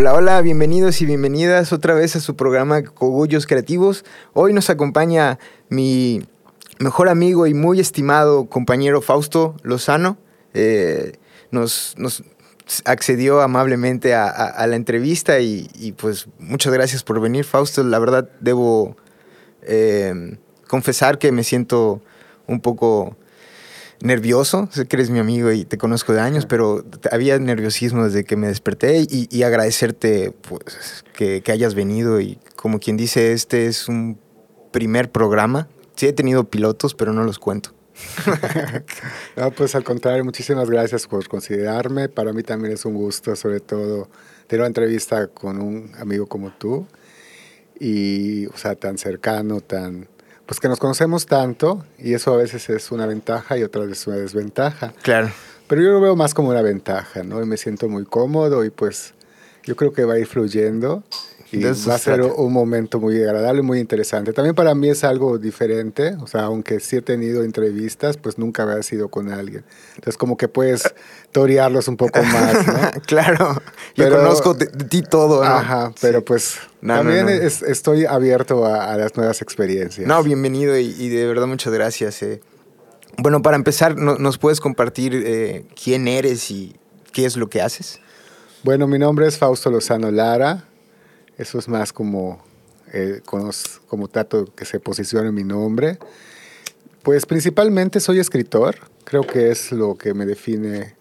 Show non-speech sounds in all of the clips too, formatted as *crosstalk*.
Hola, hola, bienvenidos y bienvenidas otra vez a su programa Cogullos Creativos. Hoy nos acompaña mi mejor amigo y muy estimado compañero Fausto Lozano. Eh, nos, accedió amablemente a, la entrevista y, pues muchas gracias por venir, Fausto. La verdad debo eh, confesar que me siento un poco nervioso. Sé que eres mi amigo y te conozco de años, pero había nerviosismo desde que me desperté y, agradecerte pues, que, que, hayas venido. Y como quien dice, este es un primer programa. Sí he tenido pilotos, pero no los cuento. *laughs* no, pues al contrario, muchísimas gracias por considerarme. Para mí también es un gusto, sobre todo, tener una entrevista con un amigo como tú. Y, o sea, tan cercano, tan, pues que nos conocemos tanto y eso a veces es una ventaja y otras veces una desventaja. Claro. Pero yo lo veo más como una ventaja, ¿no? Y me siento muy cómodo y pues yo creo que va a ir fluyendo y va a ser un momento muy agradable, muy interesante. También para mí es algo diferente, o sea, aunque sí he tenido entrevistas, pues nunca había sido con alguien. Entonces como que puedes torearlos un poco *laughs* más, ¿no? claro, yo conozco de, ti todo, ¿no? Ajá, pero pues también estoy abierto a, las nuevas experiencias. No, bienvenido y, de verdad muchas gracias. Eh. Bueno, para empezar, ¿nos puedes compartir eh, quién eres y qué es lo que haces? Bueno, mi nombre es Fausto Lozano Lara. Eso es más como, eh, como, trato que se posicione mi nombre. Pues principalmente soy escritor, creo que es lo que me define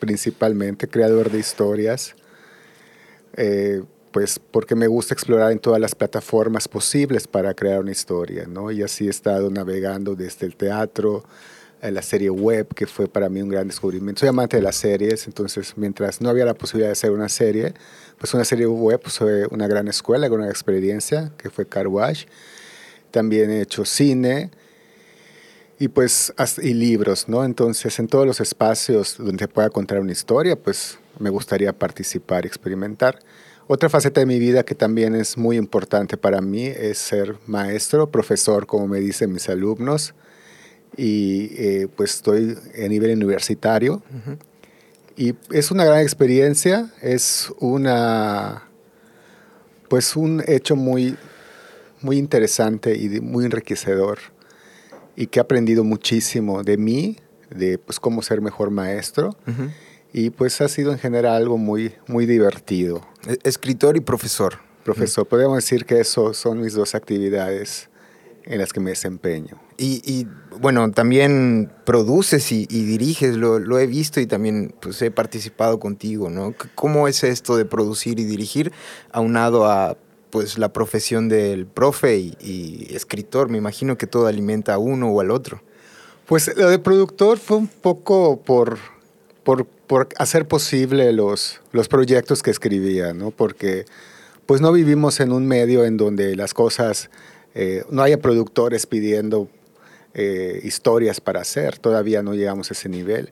principalmente, creador de historias, eh, pues porque me gusta explorar en todas las plataformas posibles para crear una historia, ¿no? Y así he estado navegando desde el teatro, la serie web, que fue para mí un gran descubrimiento. Soy amante de las series, entonces mientras no había la posibilidad de hacer una serie, pues una serie web fue una gran escuela, una gran experiencia, que fue Car Wash. También he hecho cine y pues y libros, ¿no? Entonces en todos los espacios donde se pueda contar una historia, pues me gustaría participar y experimentar. Otra faceta de mi vida que también es muy importante para mí es ser maestro, profesor, como me dicen mis alumnos y eh, pues estoy a nivel universitario. Y es una gran experiencia, es una, pues un hecho muy, muy interesante y muy enriquecedor y que he aprendido muchísimo de mí, de pues cómo ser mejor maestro. Y pues ha sido en general algo muy, muy divertido. E, escritor y profesor. Profesor, podemos decir que eso son mis dos actividades en las que me desempeño. Y, bueno, también produces y, diriges, lo, he visto y también pues, he participado contigo, ¿no? ¿Cómo es esto de producir y dirigir aunado a pues, la profesión del profe y, escritor? Me imagino que todo alimenta a uno o al otro. Pues lo de productor fue un poco por, por, por hacer posible los, los proyectos que escribía, ¿no? Porque pues no vivimos en un medio en donde las cosas eh, no haya productores pidiendo eh, historias para hacer, todavía no llegamos a ese nivel.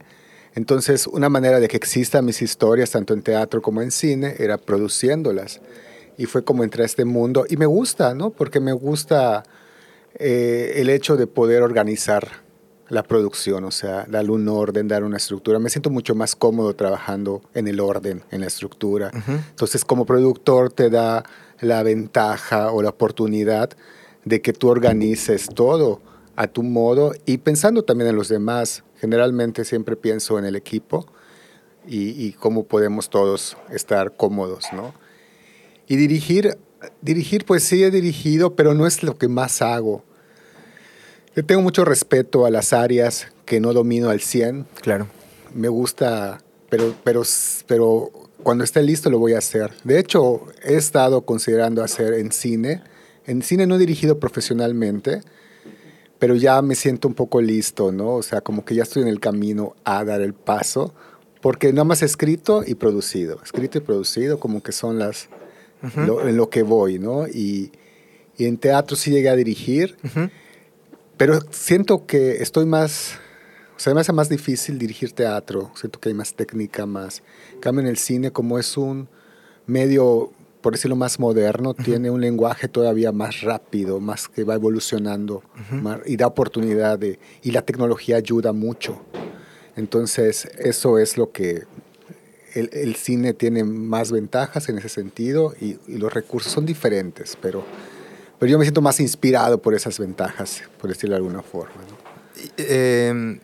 Entonces, una manera de que existan mis historias, tanto en teatro como en cine, era produciéndolas. Y fue como entré a este mundo. Y me gusta, ¿no? Porque me gusta eh, el hecho de poder organizar la producción, o sea, darle un orden, dar una estructura. Me siento mucho más cómodo trabajando en el orden, en la estructura. Entonces, como productor te da la ventaja o la oportunidad de que tú organices todo a tu modo y pensando también en los demás. Generalmente siempre pienso en el equipo y, cómo podemos todos estar cómodos, ¿no? Y dirigir, dirigir, pues sí he dirigido, pero no es lo que más hago. Yo tengo mucho respeto a las áreas que no domino al 100. Claro. Me gusta, pero, pero, pero cuando esté listo lo voy a hacer. De hecho, he estado considerando hacer en cine en cine no he dirigido profesionalmente, pero ya me siento un poco listo, ¿no? O sea, como que ya estoy en el camino a dar el paso, porque nada más escrito y producido, escrito y producido como que son las, en lo que voy, ¿no? Y, y, en teatro sí llegué a dirigir, pero siento que estoy más, o sea, me hace más difícil dirigir teatro, siento que hay más técnica, más. cambio en el cine como es un medio por decirlo más moderno, tiene un lenguaje todavía más rápido, más que va evolucionando y da oportunidad de, y la tecnología ayuda mucho. Entonces, eso es lo que el, el, cine tiene más ventajas en ese sentido y, y, los recursos son diferentes, pero, pero yo me siento más inspirado por esas ventajas, por decirlo de alguna forma. ¿no? Eh,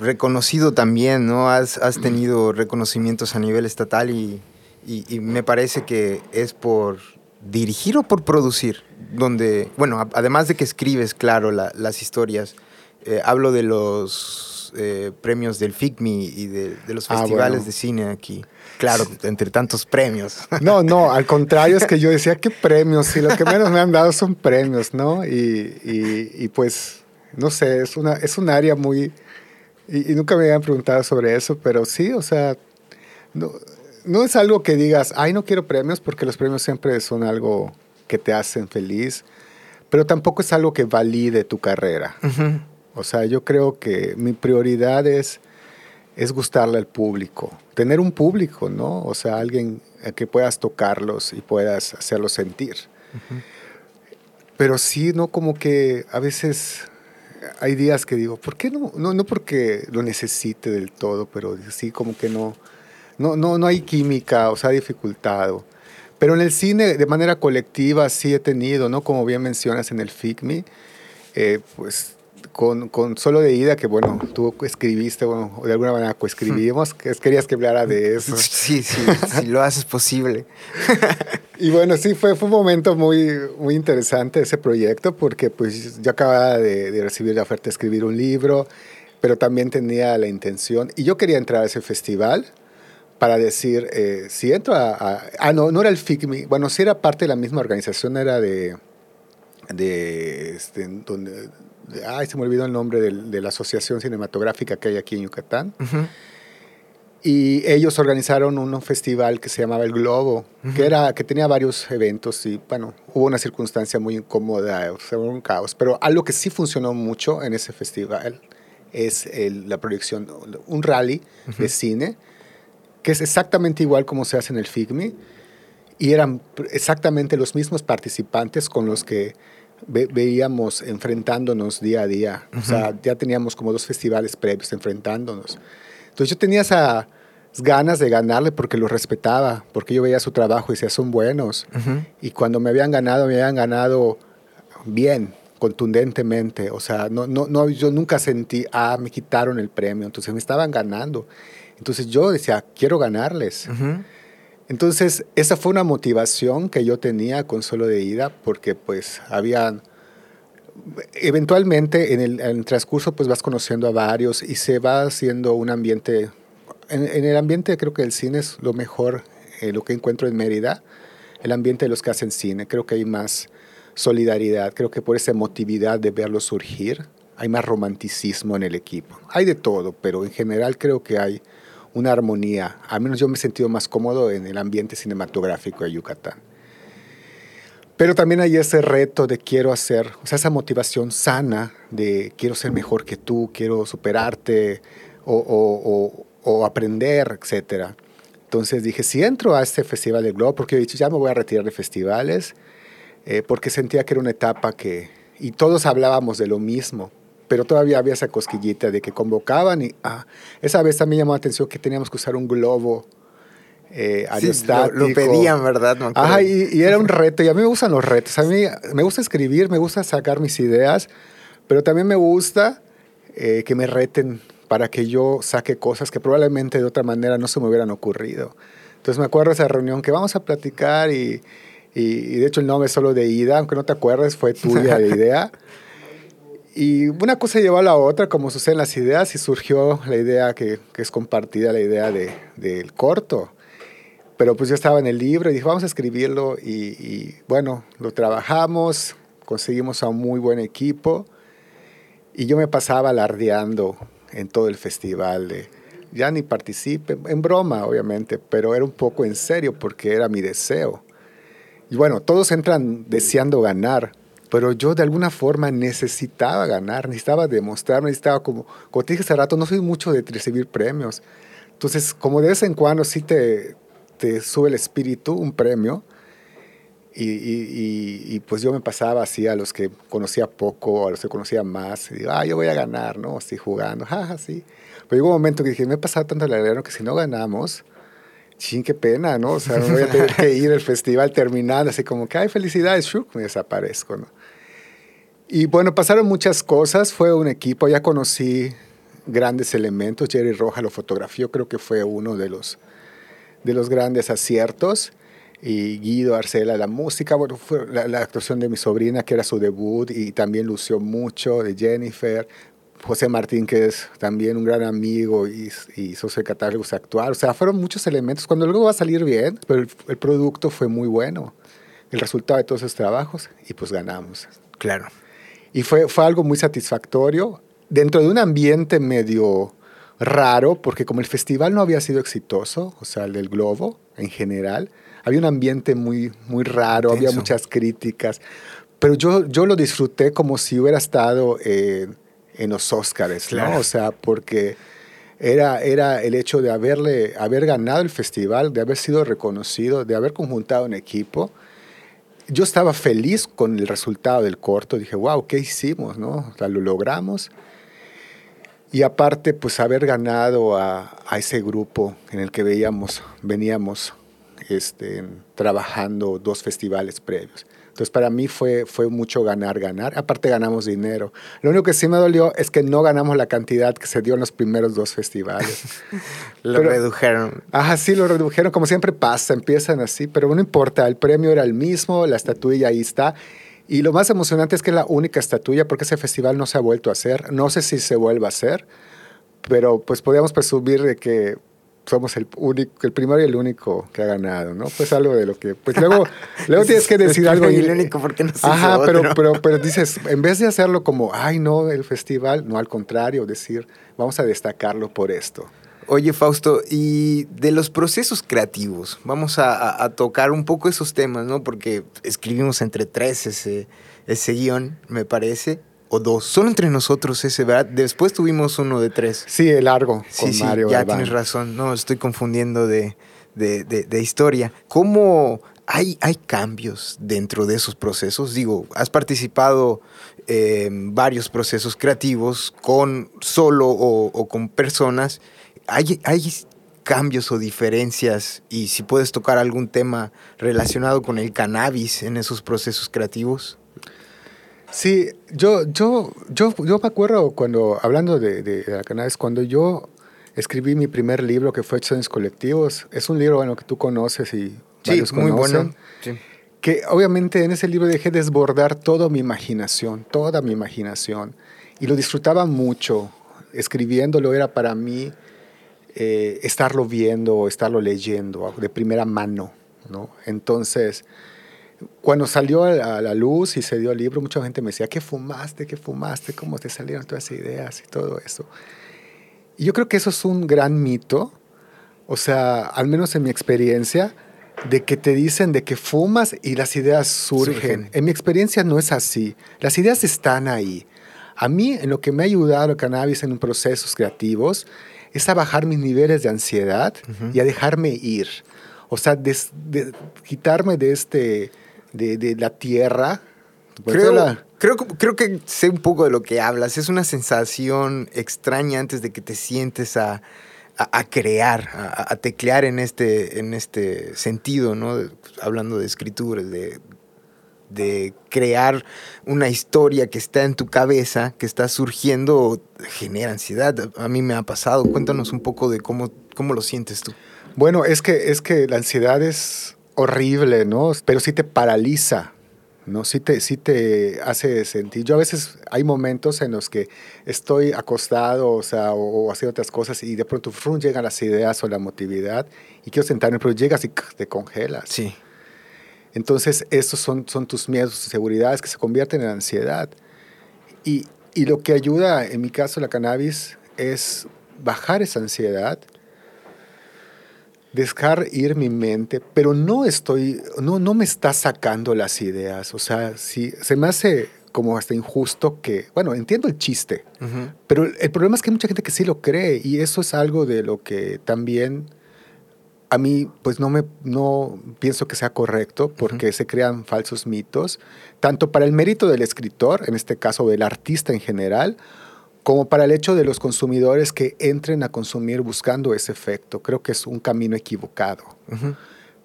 reconocido también, ¿no? Has, has, tenido reconocimientos a nivel estatal y, y, y, me parece que es por dirigir o por producir, donde, bueno, además de que escribes, claro, la, las historias, eh, hablo de los eh, premios del FICMI y de, de los festivales ah, bueno. de cine aquí. Claro, entre tantos premios. No, no, *laughs* al contrario, es que yo decía, ¿qué premios? Si lo que menos me han dado son premios, ¿no? Y, y, y pues, no sé, es, una, es un área muy... Y, y, nunca me habían preguntado sobre eso, pero sí, o sea, no, no es algo que digas, ay, no quiero premios, porque los premios siempre son algo que te hacen feliz, pero tampoco es algo que valide tu carrera. Uh -huh. O sea, yo creo que mi prioridad es, es gustarle al público, tener un público, ¿no? O sea, alguien que puedas tocarlos y puedas hacerlos sentir. Uh -huh. Pero sí, ¿no? Como que a veces hay días que digo, ¿por qué no? No, no porque lo necesite del todo, pero sí como que no, no, no, no hay química, o sea, dificultad. Pero en el cine, de manera colectiva, sí he tenido, ¿no? Como bien mencionas en el FICMI, eh, pues con, con, solo de ida, que bueno, tú escribiste, bueno, de alguna manera coescribimos, que querías que hablara de *laughs* eso. Sí, sí, si lo haces posible. *laughs* y bueno, sí, fue, fue un momento muy, muy interesante ese proyecto, porque pues yo acababa de, de recibir la oferta de escribir un libro, pero también tenía la intención, y yo quería entrar a ese festival, para decir, eh, si entro a, a, Ah, no, no era el FICMI. Bueno, sí era parte de la misma organización, era de... de este, donde, de, ay, se me olvidó el nombre de, de, la asociación cinematográfica que hay aquí en Yucatán. Uh -huh. Y ellos organizaron un festival que se llamaba El Globo, uh -huh. que, era, que tenía varios eventos y, bueno, hubo una circunstancia muy incómoda, o sea, un caos. Pero algo que sí funcionó mucho en ese festival es el, la proyección, un rally uh -huh. de cine que es exactamente igual como se hace en el FIGMI, y eran exactamente los mismos participantes con los que ve veíamos enfrentándonos día a día. Uh -huh. O sea, ya teníamos como dos festivales previos enfrentándonos. Entonces yo tenía esas ganas de ganarle porque los respetaba, porque yo veía su trabajo y decía, son buenos. Uh -huh. Y cuando me habían ganado, me habían ganado bien, contundentemente. O sea, no, no, no, yo nunca sentí, ah, me quitaron el premio. Entonces me estaban ganando. Entonces yo decía, quiero ganarles. Uh -huh. Entonces esa fue una motivación que yo tenía con solo de ida porque pues había... Eventualmente en el, en el transcurso pues vas conociendo a varios y se va haciendo un ambiente... En, en el ambiente creo que el cine es lo mejor, eh, lo que encuentro en Mérida, el ambiente de los que hacen cine. Creo que hay más solidaridad, creo que por esa emotividad de verlos surgir, hay más romanticismo en el equipo. Hay de todo, pero en general creo que hay una armonía. Al menos yo me he sentido más cómodo en el ambiente cinematográfico de Yucatán. Pero también hay ese reto de quiero hacer, o sea, esa motivación sana de quiero ser mejor que tú, quiero superarte o, o, o, o aprender, etc. Entonces dije, si entro a este Festival del Globo, porque he dicho, ya me voy a retirar de festivales, eh, porque sentía que era una etapa que, y todos hablábamos de lo mismo, pero todavía había esa cosquillita de que convocaban y ah, esa vez también llamó la atención que teníamos que usar un globo eh, aerostático. Sí, lo, lo, pedían, ¿verdad? No Ajá, y, y, era un *laughs* reto, y a mí me gustan los retos, a mí me gusta escribir, me gusta sacar mis ideas, pero también me gusta eh, que me reten para que yo saque cosas que probablemente de otra manera no se me hubieran ocurrido. Entonces me acuerdo de esa reunión que vamos a platicar y, y, y de hecho el nombre es solo de ida, aunque no te acuerdes, fue tuya de *laughs* idea. Y una cosa llevó a la otra, como suceden las ideas, y surgió la idea que, es compartida, la idea del de, corto. Pero pues yo estaba en el libro y dije, vamos a escribirlo. Y, bueno, lo trabajamos, conseguimos a un muy buen equipo. Y yo me pasaba alardeando en todo el festival. De, ya ni participé, en broma obviamente, pero era un poco en serio porque era mi deseo. Y bueno, todos entran deseando ganar pero yo de alguna forma necesitaba ganar, necesitaba demostrar, necesitaba como, como te dije hace rato, no soy mucho de recibir premios. Entonces, como de vez en cuando sí te, te sube el espíritu, un premio, y, y, y, y, pues yo me pasaba así a los que conocía poco, a los que conocía más, y digo, ah, yo voy a ganar, ¿no? Así jugando, jaja, sí. Pero llegó un momento que dije, me he pasado tanto el alero que si no ganamos, ching, qué pena, ¿no? O sea, voy a tener que ir al festival terminando, así como que, ay, felicidades, shuk, me desaparezco, ¿no? Y bueno, pasaron muchas cosas, fue un equipo, ya conocí grandes elementos, Jerry Roja lo fotografió, creo que fue uno de los, de los grandes aciertos, y Guido Arcela la música, bueno, fue la, la actuación de mi sobrina, que era su debut, y también lució mucho, de Jennifer, José Martín, que es también un gran amigo y hizo ese catálogo actuar. O sea, fueron muchos elementos. Cuando luego va a salir bien, pero el, el, producto fue muy bueno. El resultado de todos esos trabajos y pues ganamos. Claro. Y fue, fue algo muy satisfactorio dentro de un ambiente medio raro, porque como el festival no había sido exitoso, o sea, el del Globo en general, había un ambiente muy, muy raro, Intenso. había muchas críticas, pero yo, yo lo disfruté como si hubiera estado... Eh, en los Óscares, claro. ¿no? O sea, porque era, era el hecho de haberle, haber ganado el festival, de haber sido reconocido, de haber conjuntado un equipo. Yo estaba feliz con el resultado del corto. Dije, wow, ¿qué hicimos? ¿no? O sea, lo logramos. Y aparte, pues haber ganado a, a, ese grupo en el que veíamos, veníamos este, trabajando dos festivales previos. Entonces, para mí fue, fue mucho ganar, ganar. Aparte, ganamos dinero. Lo único que sí me dolió es que no ganamos la cantidad que se dio en los primeros dos festivales. *laughs* lo pero, redujeron. Ajá, sí, lo redujeron. Como siempre pasa, empiezan así, pero no importa. El premio era el mismo, la estatuilla ahí está. Y lo más emocionante es que es la única estatuilla porque ese festival no se ha vuelto a hacer. No sé si se vuelva a hacer, pero pues podríamos presumir de que somos el único, el primero y el único que ha ganado, ¿no? Pues algo de lo que, pues luego, *laughs* luego tienes que decir algo. Y el único porque no Ajá, pero, pero, pero dices, en vez de hacerlo como, ay, no, el festival, no, al contrario, decir, vamos a destacarlo por esto. Oye, Fausto, y de los procesos creativos, vamos a, a, a tocar un poco esos temas, ¿no? Porque escribimos entre tres ese, ese guion, me parece o dos. Solo entre nosotros ese, ¿verdad? Después tuvimos uno de tres. Sí, el largo. Sí, sí, Mario ya Galván. tienes razón. No, estoy confundiendo de, de, de, de historia. ¿Cómo hay, hay, cambios dentro de esos procesos? Digo, has participado en eh, varios procesos creativos con solo o, o con personas. ¿Hay, hay cambios o diferencias y si puedes tocar algún tema relacionado con el cannabis en esos procesos creativos? Sí, yo, yo, yo, yo me acuerdo cuando, hablando de, de, de la cannabis, cuando yo escribí mi primer libro que fue Acciones Colectivos, es un libro bueno, que tú conoces y sí, varios muy conocen, bueno. Sí. Que obviamente en ese libro dejé desbordar toda mi imaginación, toda mi imaginación. Y lo disfrutaba mucho. Escribiéndolo era para mí eh, estarlo viendo, estarlo leyendo de primera mano. ¿no? Entonces, cuando salió a la luz y se dio el libro, mucha gente me decía, ¿qué fumaste? ¿Qué fumaste? ¿Cómo te salieron todas esas ideas y todo eso? Y yo creo que eso es un gran mito, o sea, al menos en mi experiencia, de que te dicen de que fumas y las ideas surgen. surgen. En mi experiencia no es así. Las ideas están ahí. A mí, en lo que me ha ayudado el cannabis en procesos creativos, es a bajar mis niveles de ansiedad uh -huh. y a dejarme ir. O sea, de, de, quitarme de este de, de la tierra. Creo, la... creo, creo, que sé un poco de lo que hablas. Es una sensación extraña antes de que te sientes a, a, a crear, a, a, teclear en este, en este sentido, ¿no? Hablando de escrituras, de, de crear una historia que está en tu cabeza, que está surgiendo, genera ansiedad. A mí me ha pasado. Cuéntanos un poco de cómo, cómo lo sientes tú. Bueno, es que, es que la ansiedad es horrible, ¿no? Pero sí te paraliza, ¿no? Sí te, sí te hace sentir. Yo a veces hay momentos en los que estoy acostado, o sea, o, o haciendo otras cosas y de pronto frum, llegan las ideas o la motividad y quiero sentarme, pero llegas y te congelas. Sí. Entonces, estos son, son tus miedos, tus seguridades que se convierten en ansiedad. Y, y lo que ayuda, en mi caso, la cannabis, es bajar esa ansiedad dejar ir mi mente, pero no estoy, no, no me está sacando las ideas. O sea, si se me hace como hasta injusto que, bueno, entiendo el chiste, uh -huh. pero el problema es que hay mucha gente que sí lo cree y eso es algo de lo que también a mí pues no me no pienso que sea correcto porque uh -huh. se crean falsos mitos tanto para el mérito del escritor en este caso del artista en general como para el hecho de los consumidores que entren a consumir buscando ese efecto. Creo que es un camino equivocado.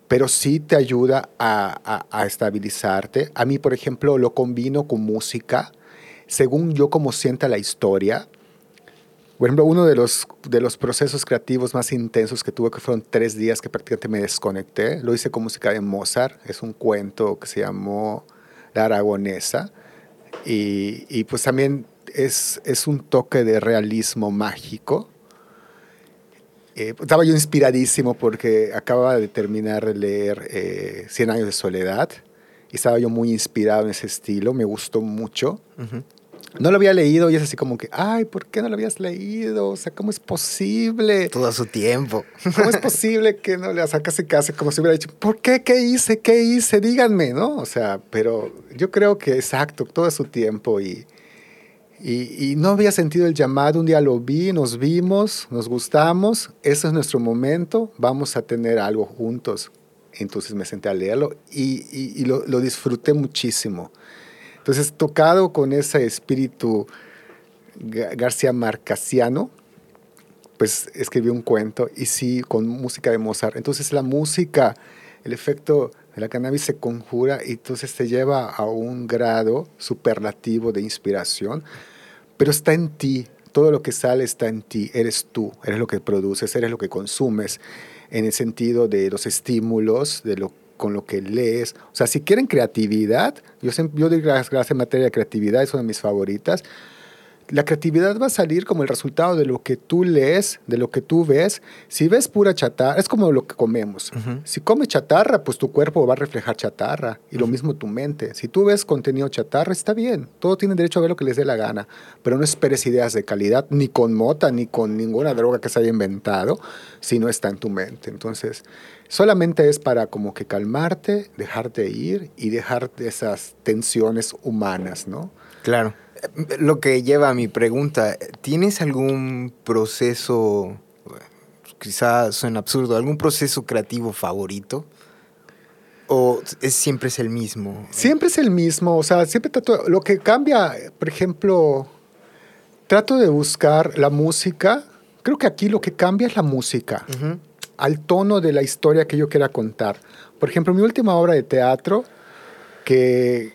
Pero sí te ayuda a, a, estabilizarte. A mí, por ejemplo, lo combino con música, según yo como sienta la historia. Por ejemplo, uno de los, de los procesos creativos más intensos que tuve, que fueron tres días que prácticamente me desconecté, lo hice con música de Mozart. Es un cuento que se llamó La Aragonesa. Y, y pues también es, es, un toque de realismo mágico. Eh, estaba yo inspiradísimo porque acababa de terminar de leer eh, Cien años de soledad y estaba yo muy inspirado en ese estilo, me gustó mucho. No lo había leído y es así como que, ay, ¿por qué no lo habías leído? O sea, ¿cómo es posible? Todo su tiempo. *laughs* ¿Cómo es posible que no le sacas casi casi como si hubiera dicho, ¿por qué? ¿Qué hice? ¿Qué hice? Díganme, ¿no? O sea, pero yo creo que exacto, todo su tiempo y, y, y, no había sentido el llamado. Un día lo vi, nos vimos, nos gustamos, ese es nuestro momento, vamos a tener algo juntos. Entonces me senté a leerlo y, y lo, lo disfruté muchísimo. Entonces, tocado con ese espíritu García Marcasiano, pues escribió un cuento y sí, con música de Mozart. Entonces, la música, el efecto de la cannabis se conjura y entonces te lleva a un grado superlativo de inspiración, pero está en ti. Todo lo que sale está en ti, eres tú, eres lo que produces, eres lo que consumes, en el sentido de los estímulos, de lo con lo que lees. O sea, si quieren creatividad, yo, yo digo gracias en materia de creatividad, es una de mis favoritas. La creatividad va a salir como el resultado de lo que tú lees, de lo que tú ves. Si ves pura chatarra, es como lo que comemos. Si comes chatarra, pues tu cuerpo va a reflejar chatarra y lo mismo tu mente. Si tú ves contenido chatarra, está bien. Todo tiene derecho a ver lo que les dé la gana, pero no esperes ideas de calidad, ni con mota, ni con ninguna droga que se haya inventado, si no está en tu mente. Entonces, Solamente es para como que calmarte, dejarte ir y dejarte esas tensiones humanas, ¿no? Claro. Lo que lleva a mi pregunta, ¿tienes algún proceso, quizás suena absurdo, algún proceso creativo favorito? ¿O es, siempre es el mismo? Siempre es el mismo, o sea, siempre trato, lo que cambia, por ejemplo, trato de buscar la música, creo que aquí lo que cambia es la música al tono de la historia que yo quiera contar. Por ejemplo, mi última obra de teatro, que,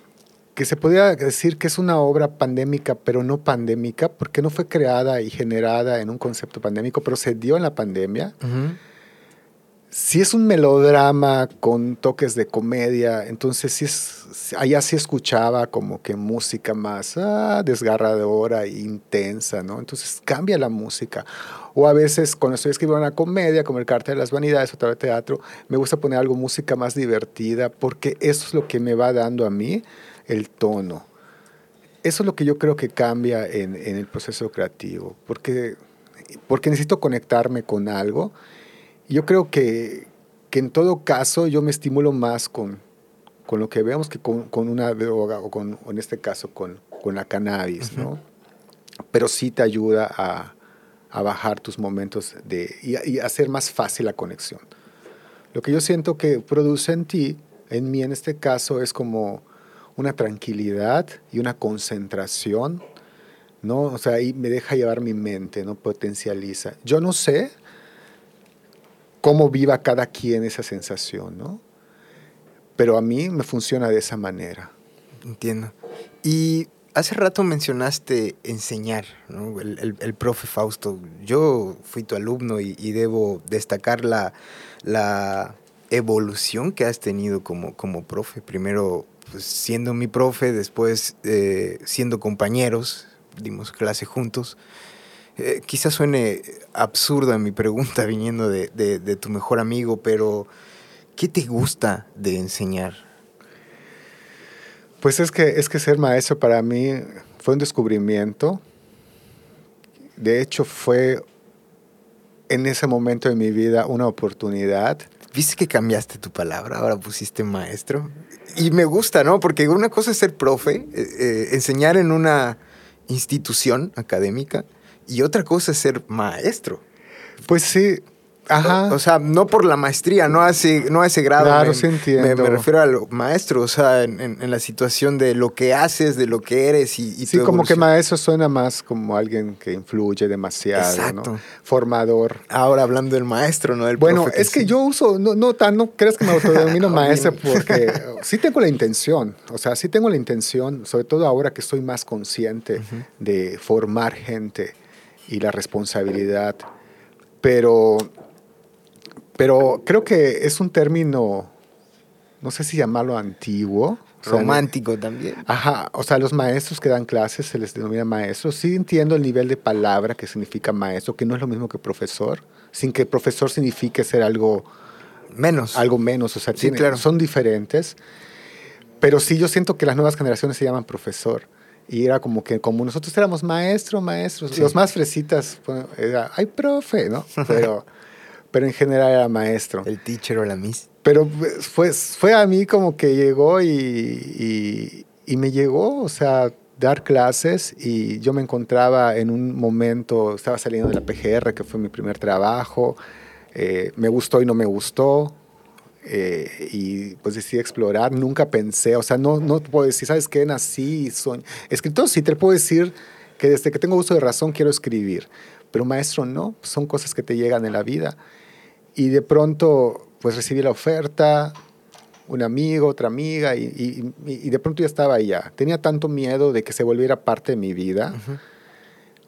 que se podría decir que es una obra pandémica, pero no pandémica, porque no fue creada y generada en un concepto pandémico, pero se dio en la pandemia si es un melodrama con toques de comedia, entonces sí es, allá sí escuchaba como que música más ah, desgarradora e intensa, ¿no? Entonces cambia la música. O a veces cuando estoy escribiendo una comedia, como El Cartel de las Vanidades o de teatro, me gusta poner algo música más divertida porque eso es lo que me va dando a mí el tono. Eso es lo que yo creo que cambia en, en el proceso creativo, porque, porque necesito conectarme con algo yo creo que, que, en todo caso yo me estimulo más con, con lo que veamos que con, con una droga o, con, en este caso con, con la cannabis, ¿no? Pero sí te ayuda a, a bajar tus momentos de, y, y, hacer más fácil la conexión. Lo que yo siento que produce en ti, en mí en este caso, es como una tranquilidad y una concentración, ¿no? O sea, ahí me deja llevar mi mente, ¿no? Potencializa. Yo no sé cómo viva cada quien esa sensación, ¿no? Pero a mí me funciona de esa manera. Entiendo. Y hace rato mencionaste enseñar, ¿no? el, el, profe Fausto. Yo fui tu alumno y, debo destacar la, la, evolución que has tenido como, como profe. Primero pues, siendo mi profe, después eh, siendo compañeros, dimos clase juntos. Eh, quizás suene absurda mi pregunta *laughs* viniendo de, de, tu mejor amigo, pero ¿qué te gusta de enseñar? Pues es que, es que ser maestro para mí fue un descubrimiento. De hecho, fue en ese momento de mi vida una oportunidad. ¿Viste que cambiaste tu palabra? Ahora pusiste maestro. Y me gusta, ¿no? Porque una cosa es ser profe, eh, eh, enseñar en una institución académica, y otra cosa es ser maestro. Pues sí, Ajá. O, sea, no por la maestría, no a ese, no a ese grado. Claro, me, sí entiendo. Me, refiero al maestro, o sea, en, la situación de lo que haces, de lo que eres y, y Sí, como que maestro suena más como alguien que influye demasiado, Exacto. ¿no? Formador. Ahora hablando del maestro, no del Bueno, es que yo uso, no, no, tan, no crees que me autodomino *laughs* maestro porque sí tengo la intención, o sea, sí tengo la intención, sobre todo ahora que estoy más consciente de formar gente y la responsabilidad, pero pero creo que es un término, no sé si llamarlo antiguo. Romántico también. Ajá, o sea, los maestros que dan clases se les denomina maestros. Sí entiendo el nivel de palabra que significa maestro, que no es lo mismo que profesor, sin que profesor signifique ser algo menos. Algo menos, o sea, son diferentes. Pero sí, yo siento que las nuevas generaciones se llaman profesor. Y era como que como nosotros éramos maestro, maestros, los más fresitas, era, ay, profe, ¿no? *laughs* Pero pero en general era maestro. El teacher o la miss. Pero pues, fue, fue a mí como que llegó y, y, me llegó, o sea, dar clases y yo me encontraba en un momento, estaba saliendo de la PGR, que fue mi primer trabajo, eh, me gustó y no me gustó, eh, y pues decidí explorar, nunca pensé, o sea, no, no puedo decir, ¿sabes qué? Nací, soy escritor, sí te puedo decir que desde que tengo uso de razón quiero escribir, pero maestro no, son cosas que te llegan en la vida. Y de pronto, pues recibí la oferta, un amigo, otra amiga, y, y, de pronto ya estaba ya. Tenía tanto miedo de que se volviera parte de mi vida.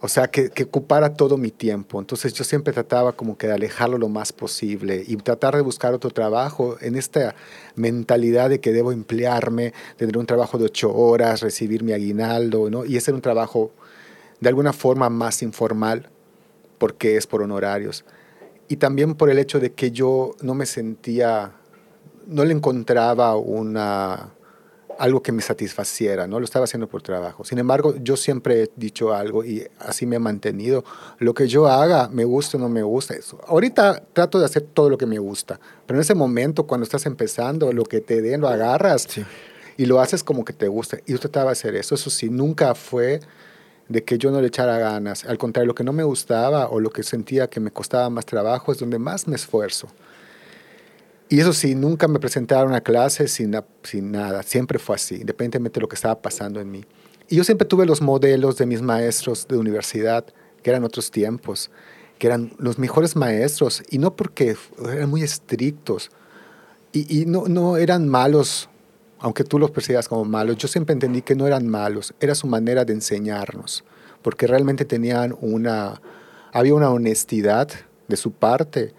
O sea, que, que, ocupara todo mi tiempo. Entonces yo siempre trataba como que de alejarlo lo más posible y tratar de buscar otro trabajo en esta mentalidad de que debo emplearme, tener un trabajo de ocho horas, recibir mi aguinaldo, ¿no? Y ese era un trabajo de alguna forma más informal porque es por honorarios y también por el hecho de que yo no me sentía, no le encontraba una, algo que me satisfaciera, no lo estaba haciendo por trabajo. Sin embargo, yo siempre he dicho algo y así me he mantenido. Lo que yo haga, me gusta o no me gusta, eso. Ahorita trato de hacer todo lo que me gusta, pero en ese momento, cuando estás empezando, lo que te den, lo agarras y lo haces como que te gusta. Y yo trataba de hacer eso. Eso sí, nunca fue de que yo no le echara ganas. Al contrario, lo que no me gustaba o lo que sentía que me costaba más trabajo es donde más me esfuerzo. Y eso sí, nunca me presentaron a clase sin, sin nada. Siempre fue así, independientemente de lo que estaba pasando en mí. Y yo siempre tuve los modelos de mis maestros de universidad, que eran otros tiempos, que eran los mejores maestros, y no porque eran muy estrictos, y, y no, no eran malos aunque tú los percibas como malos, yo siempre entendí que no eran malos, era su manera de enseñarnos, porque realmente tenían una, había una honestidad de su parte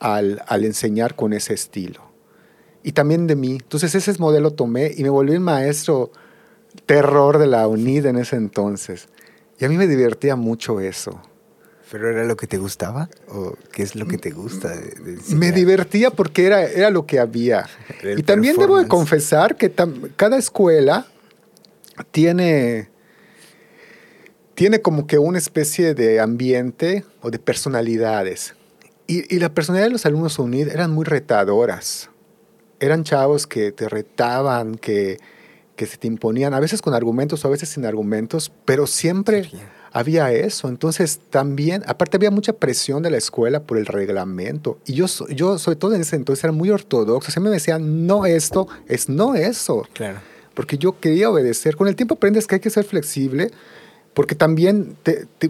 al, al enseñar con ese estilo. Y también de mí. Entonces ese modelo tomé y me volví un maestro terror de la UNID en ese entonces. Y a mí me divertía mucho eso. ¿Pero era lo que te gustaba? ¿O qué es lo que te gusta? me divertía porque era, era lo que había. y también debo de confesar que cada escuela tiene, tiene como que una especie de ambiente o de personalidades. Y, y la personalidad de los alumnos unidos eran muy retadoras. Eran chavos que te retaban, que, que se te imponían, a veces con argumentos o a veces sin argumentos, pero siempre había eso. Entonces también, aparte había mucha presión de la escuela por el reglamento. Y yo, yo sobre todo en ese entonces era muy ortodoxo. Siempre me decían, no esto, es no eso. Claro. Porque yo quería obedecer. Con el tiempo aprendes que hay que ser flexible. Porque también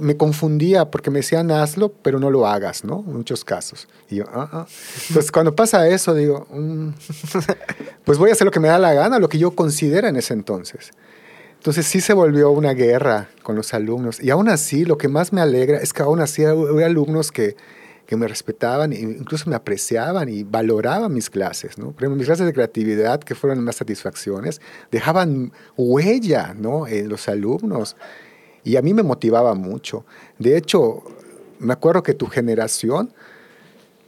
me confundía porque me decían hazlo, pero no lo hagas, ¿no? En muchos casos. Y yo, ah, ah". Entonces, cuando pasa eso, digo, mm, *laughs* pues voy a hacer lo que me da la gana, lo que yo considero en ese entonces. Entonces sí se volvió una guerra con los alumnos. Y aún así, lo que más me alegra es que aún así había alumnos que, que me respetaban e incluso me apreciaban y valoraban mis clases. ¿no? Mis clases de creatividad, que fueron más satisfacciones, dejaban huella en los alumnos. Y a mí me motivaba mucho. De hecho, me acuerdo que tu generación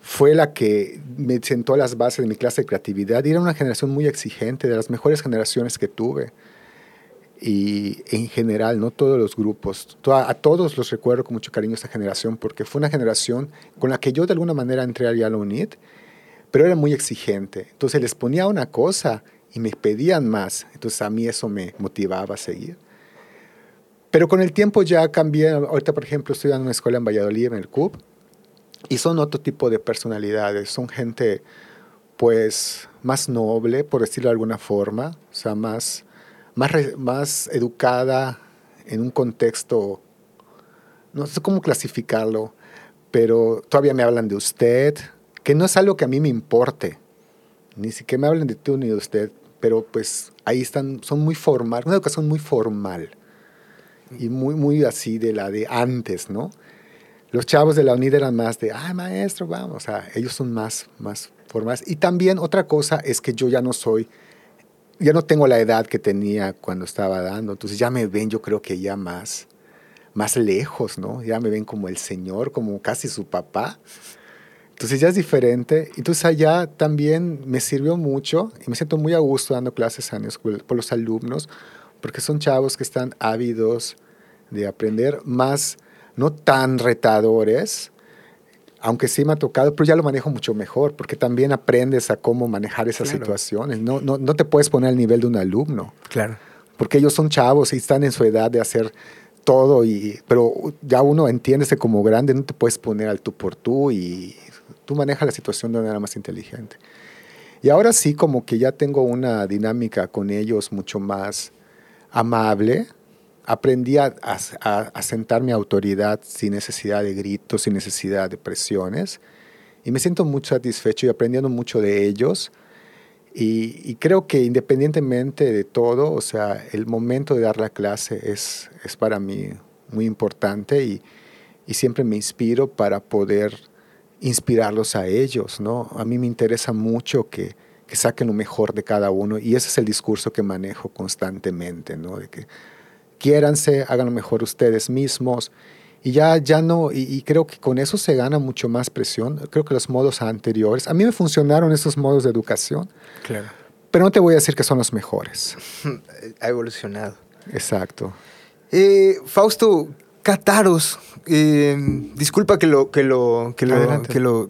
fue la que me sentó las bases de mi clase de creatividad y era una generación muy exigente, de las mejores generaciones que tuve y en general, no todos los grupos, a todos los recuerdo con mucho cariño esta generación porque fue una generación con la que yo de alguna manera entré a la UNIT, pero era muy exigente. Entonces les ponía una cosa y me pedían más, entonces a mí eso me motivaba a seguir. Pero con el tiempo ya cambié, ahorita por ejemplo estoy en una escuela en Valladolid, en el CUB, Y son otro tipo de personalidades, son gente pues más noble, por decirlo de alguna forma, o sea, más, más, educada en un contexto, no sé cómo clasificarlo, pero todavía me hablan de usted, que no es algo que a mí me importe, ni siquiera me hablan de tú ni de usted, pero pues ahí están, son muy formal, una educación muy formal y muy, muy así de la de antes, ¿no? Los chavos de la UNID eran más de, ah, maestro, vamos, o sea, ellos son más, más formales. Y también otra cosa es que yo ya no soy, ya no tengo la edad que tenía cuando estaba dando, entonces ya me ven, yo creo que ya más, más lejos, ¿no? Ya me ven como el señor, como casi su papá. Entonces ya es diferente. Entonces allá también me sirvió mucho y me siento muy a gusto dando clases a por los alumnos, porque son chavos que están ávidos de aprender más, no tan retadores, aunque sí me ha tocado, pero ya lo manejo mucho mejor, porque también aprendes a cómo manejar esas situaciones. No, no, no te puedes poner al nivel de un alumno. Claro. Porque ellos son chavos y están en su edad de hacer todo, y, pero ya uno entiende como grande, no te puedes poner al tú por tú y tú manejas la situación de una manera más inteligente. Y ahora sí, como que ya tengo una dinámica con ellos mucho más amable. Aprendí a, a, sentar mi autoridad sin necesidad de gritos, sin necesidad de presiones. Y me siento muy satisfecho y aprendiendo mucho de ellos. Y, y, creo que independientemente de todo, o sea, el momento de dar la clase es, es para mí muy importante y, y siempre me inspiro para poder inspirarlos a ellos, ¿no? A mí me interesa mucho que, que, saquen lo mejor de cada uno y ese es el discurso que manejo constantemente, ¿no? De que quiéranse, hagan lo mejor ustedes mismos y ya, ya no, y, creo que con eso se gana mucho más presión. Creo que los modos anteriores, a mí me funcionaron esos modos de educación, claro. pero no te voy a decir que son los mejores. *laughs* ha evolucionado. Exacto. Eh, Fausto, Cataros, eh, disculpa que lo, que lo, que lo, que lo,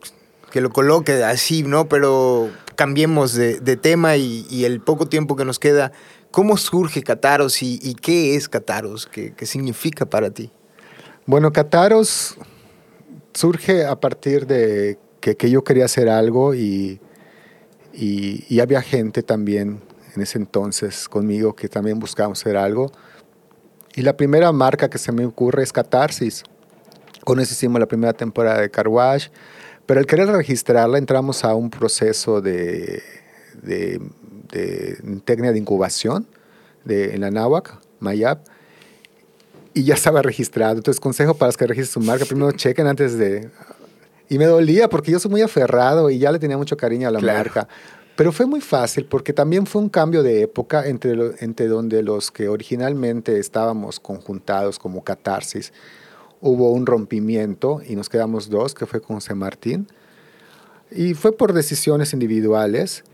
que lo coloque así, ¿no? Pero cambiemos de, tema y, el poco tiempo que nos queda. ¿Cómo surge Cataros y, qué es Cataros? ¿Qué, significa para ti? Bueno, Cataros surge a partir de que, yo quería hacer algo y, había gente también en ese entonces conmigo que también buscábamos hacer algo. Y la primera marca que se me ocurre es Catarsis. Con eso hicimos la primera temporada de Carwash. Pero al querer registrarla entramos a un proceso de, de técnica de incubación de, en la NAWAC, Mayap, y ya estaba registrado. Entonces, consejo para los que registren su marca, primero chequen antes de... Y me dolía porque yo soy muy aferrado y ya le tenía mucho cariño a la marca. Pero fue muy fácil porque también fue un cambio de época entre, entre donde los que originalmente estábamos conjuntados como catarsis, hubo un rompimiento y nos quedamos dos, que fue con José Martín. Y fue por decisiones individuales,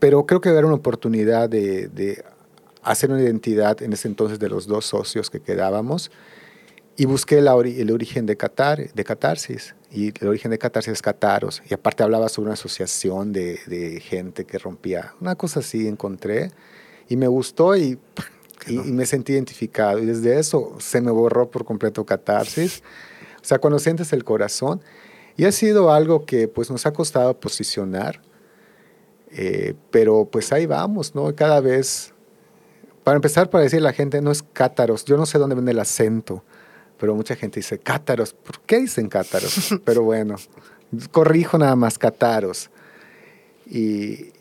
pero creo que era una oportunidad de, de hacer una identidad en ese entonces de los dos socios que quedábamos y busqué el origen de, Catar, de Catarsis. Y el origen de Catarsis es Cataros. Y aparte hablaba sobre una asociación de, de gente que rompía. Una cosa así encontré. Y me gustó y, *laughs* y, me sentí identificado. Y desde eso se me borró por completo Catarsis. O sea, cuando sientes el corazón. Y ha sido algo que pues nos ha costado posicionar. Eh, pero pues ahí vamos, ¿no? Cada vez... Para empezar, para decir la gente, no es cátaros. Yo no sé dónde viene el acento pero mucha gente dice cátaros. ¿Por qué dicen cátaros? *laughs* pero bueno, corrijo nada más cátaros. Y,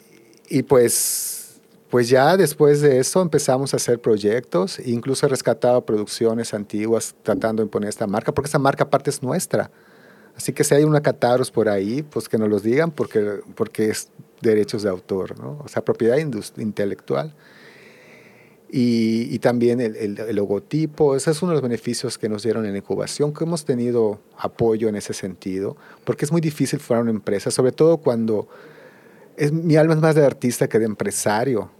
y, pues, pues ya después de eso empezamos a hacer proyectos, incluso he rescatado producciones antiguas tratando de poner esta marca, porque esa marca aparte es nuestra. Así que si hay una Cataros por ahí, pues que nos los digan porque, porque es derechos de autor, ¿no? o sea, propiedad intelectual y, también el, logotipo. Ese es uno de los beneficios que nos dieron en la incubación, que hemos tenido apoyo en ese sentido, porque es muy difícil formar una empresa, sobre todo cuando es, mi alma es más de artista que de empresario.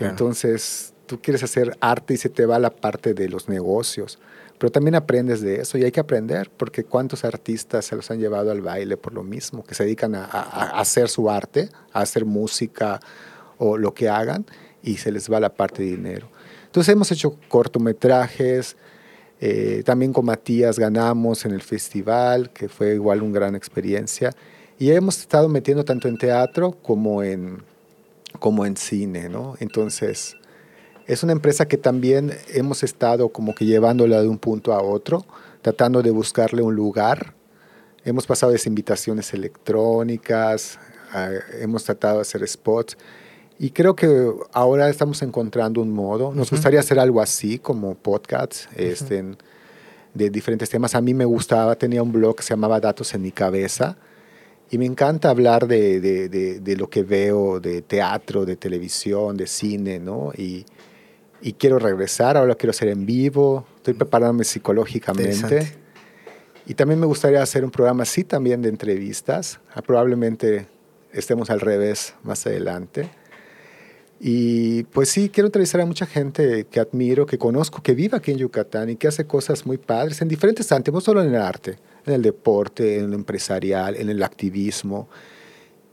Entonces, tú quieres hacer arte y se te va la parte de los negocios, pero también aprendes de eso y hay que aprender, porque cuántos artistas se los han llevado al baile por lo mismo, que se dedican a hacer su arte, a hacer música o lo que hagan y se les va la parte de dinero. Entonces hemos hecho cortometrajes, Eh, también con Matías ganamos en el festival, que fue igual una gran experiencia. Y hemos estado metiendo tanto en teatro como en, como en cine, ¿no? Entonces, es una empresa que también hemos estado como que llevándola de un punto a otro, tratando de buscarle un lugar. Hemos pasado de invitaciones electrónicas, hemos tratado de hacer spots. Y creo que ahora estamos encontrando un modo. Nos gustaría hacer algo así, como podcasts este, de diferentes temas. A mí me gustaba, tenía un blog que se llamaba Datos en mi cabeza. Y me encanta hablar de, de, de, lo que veo, de teatro, de televisión, de cine, ¿no? Y, y quiero regresar, ahora quiero hacer en vivo, estoy preparándome psicológicamente. Y también me gustaría hacer un programa así también de entrevistas. Ah, probablemente estemos al revés más adelante. Y pues sí, quiero entrevistar a mucha gente que admiro, que conozco, que vive aquí en Yucatán y que hace cosas muy padres en diferentes ámbitos, no solo en el arte, en el deporte, en lo empresarial, en el activismo.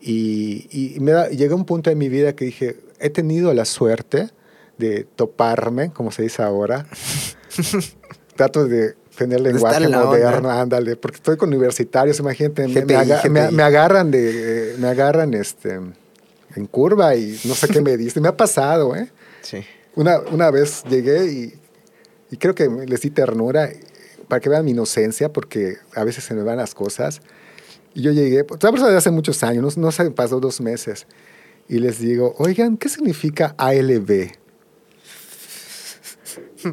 Y, y me da, llega un punto en mi vida que dije, he tenido la suerte de toparme, como se dice ahora. *laughs* Trato de tener lenguaje moderno, ándale, porque estoy con universitarios, imagínate, me, me, agarran de, me agarran este en curva y no sé qué me diste. Me ha pasado, ¿eh? Sí. Una, una vez llegué y, y creo que les di ternura para que vean mi inocencia, porque a veces se me van las cosas. Y yo llegué, pues, persona de hace muchos años, no, no se pasó dos meses, y les digo, oigan, ¿qué significa ALB?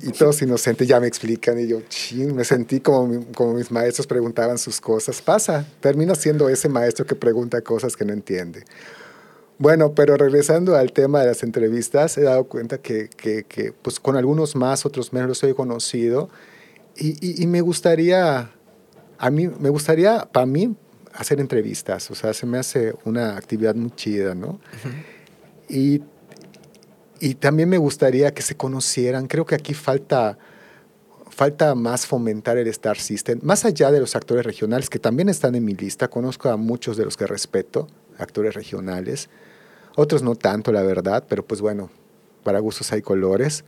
Y todos inocentes ya me explican y yo, ching, me sentí como, como mis maestros preguntaban sus cosas. Pasa, termino siendo ese maestro que pregunta cosas que no entiende. Bueno, pero regresando al tema de las entrevistas, he dado cuenta que, que, que pues con algunos más, otros menos los he conocido y, y, me gustaría, a mí, me gustaría, para mí, hacer entrevistas, o sea, se me hace una actividad muy chida, ¿no? y, y también me gustaría que se conocieran, creo que aquí falta falta más fomentar el Star System, más allá de los actores regionales que también están en mi lista, conozco a muchos de los que respeto, actores regionales, otros no tanto, la verdad, pero pues bueno, para gustos hay colores.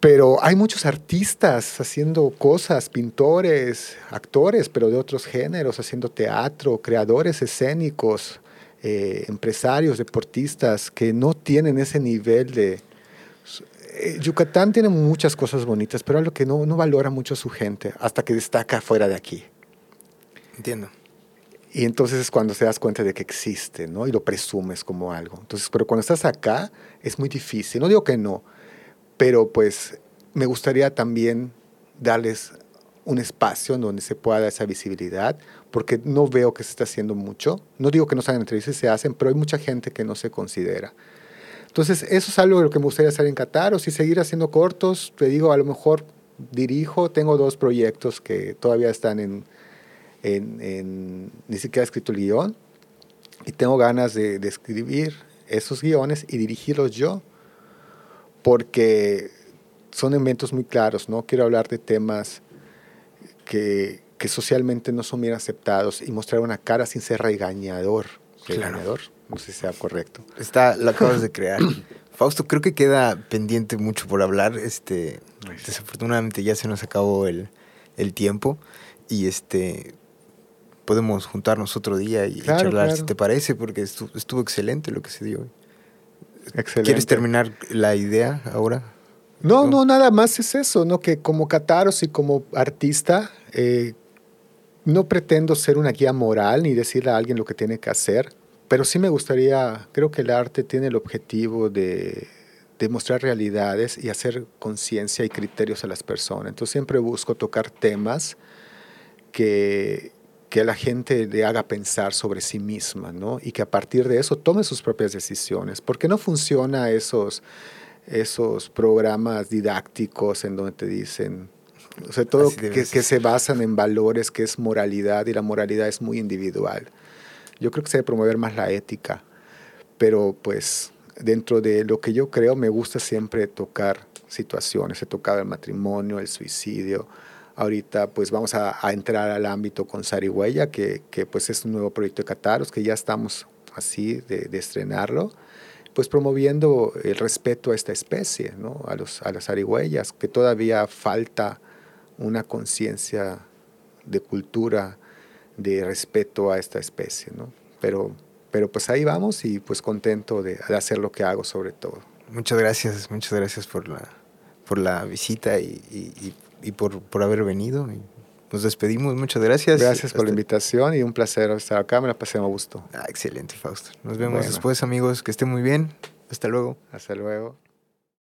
Pero hay muchos artistas haciendo cosas, pintores, actores, pero de otros géneros, haciendo teatro, creadores escénicos, eh, empresarios, deportistas, que no tienen ese nivel de... Eh, Yucatán tiene muchas cosas bonitas, pero algo que no, no valora mucho su gente hasta que destaca fuera de aquí. Entiendo. Y entonces es cuando te das cuenta de que existe, ¿no? Y lo presumes como algo. Entonces, pero cuando estás acá es muy difícil. No digo que no, pero pues me gustaría también darles un espacio en donde se pueda dar esa visibilidad, porque no veo que se está haciendo mucho. No digo que no se hagan entrevistas, se hacen, pero hay mucha gente que no se considera. Entonces, eso es algo de lo que me gustaría hacer en Qatar, o si seguir haciendo cortos, te digo, a lo mejor dirijo, tengo dos proyectos que todavía están en, en, ni siquiera he escrito el guion y tengo ganas de, escribir esos guiones y dirigirlos yo porque son eventos muy claros, ¿no? Quiero hablar de temas que, que socialmente no son bien aceptados y mostrar una cara sin ser regañador. Regañador, no sé si sea correcto. Está, lo acabas de crear. *clears throat* Fausto, creo que queda pendiente mucho por hablar. Este, desafortunadamente ya se nos acabó el, el tiempo y este, podemos juntarnos otro día y charlar, si te parece, porque estuvo, excelente lo que se dio hoy. Excelente. ¿Quieres terminar la idea ahora? No, no, nada más es eso, ¿no? Que como Cataros y como artista, eh, no pretendo ser una guía moral ni decirle a alguien lo que tiene que hacer, pero sí me gustaría, creo que el arte tiene el objetivo de, de mostrar realidades y hacer conciencia y criterios a las personas. Entonces siempre busco tocar temas que, que la gente le haga pensar sobre sí misma, ¿no? Y que a partir de eso tome sus propias decisiones. ¿Por qué no funciona esos, esos programas didácticos en donde te dicen, o sea, todo que, que, se basan en valores, que es moralidad, y la moralidad es muy individual. Yo creo que se debe promover más la ética, pero pues dentro de lo que yo creo me gusta siempre tocar situaciones. He tocado el matrimonio, el suicidio, Ahorita pues vamos a, entrar al ámbito con Sarigüeya, que, que, pues es un nuevo proyecto de Cataros, que ya estamos así de, estrenarlo. pues promoviendo el respeto a esta especie, ¿no? a, los, a las arihuellas, que todavía falta una conciencia de cultura, de respeto a esta especie. ¿no? Pero, pero pues ahí vamos y pues contento de, hacer lo que hago sobre todo. Muchas gracias, muchas gracias por la, por la visita y, y, y por, por haber venido nos despedimos. Muchas gracias. Gracias por la invitación y un placer estar acá. Me la pasé a gusto. Ah, excelente, Fausto. Nos vemos después, amigos. Que estén muy bien. Hasta luego. Hasta luego.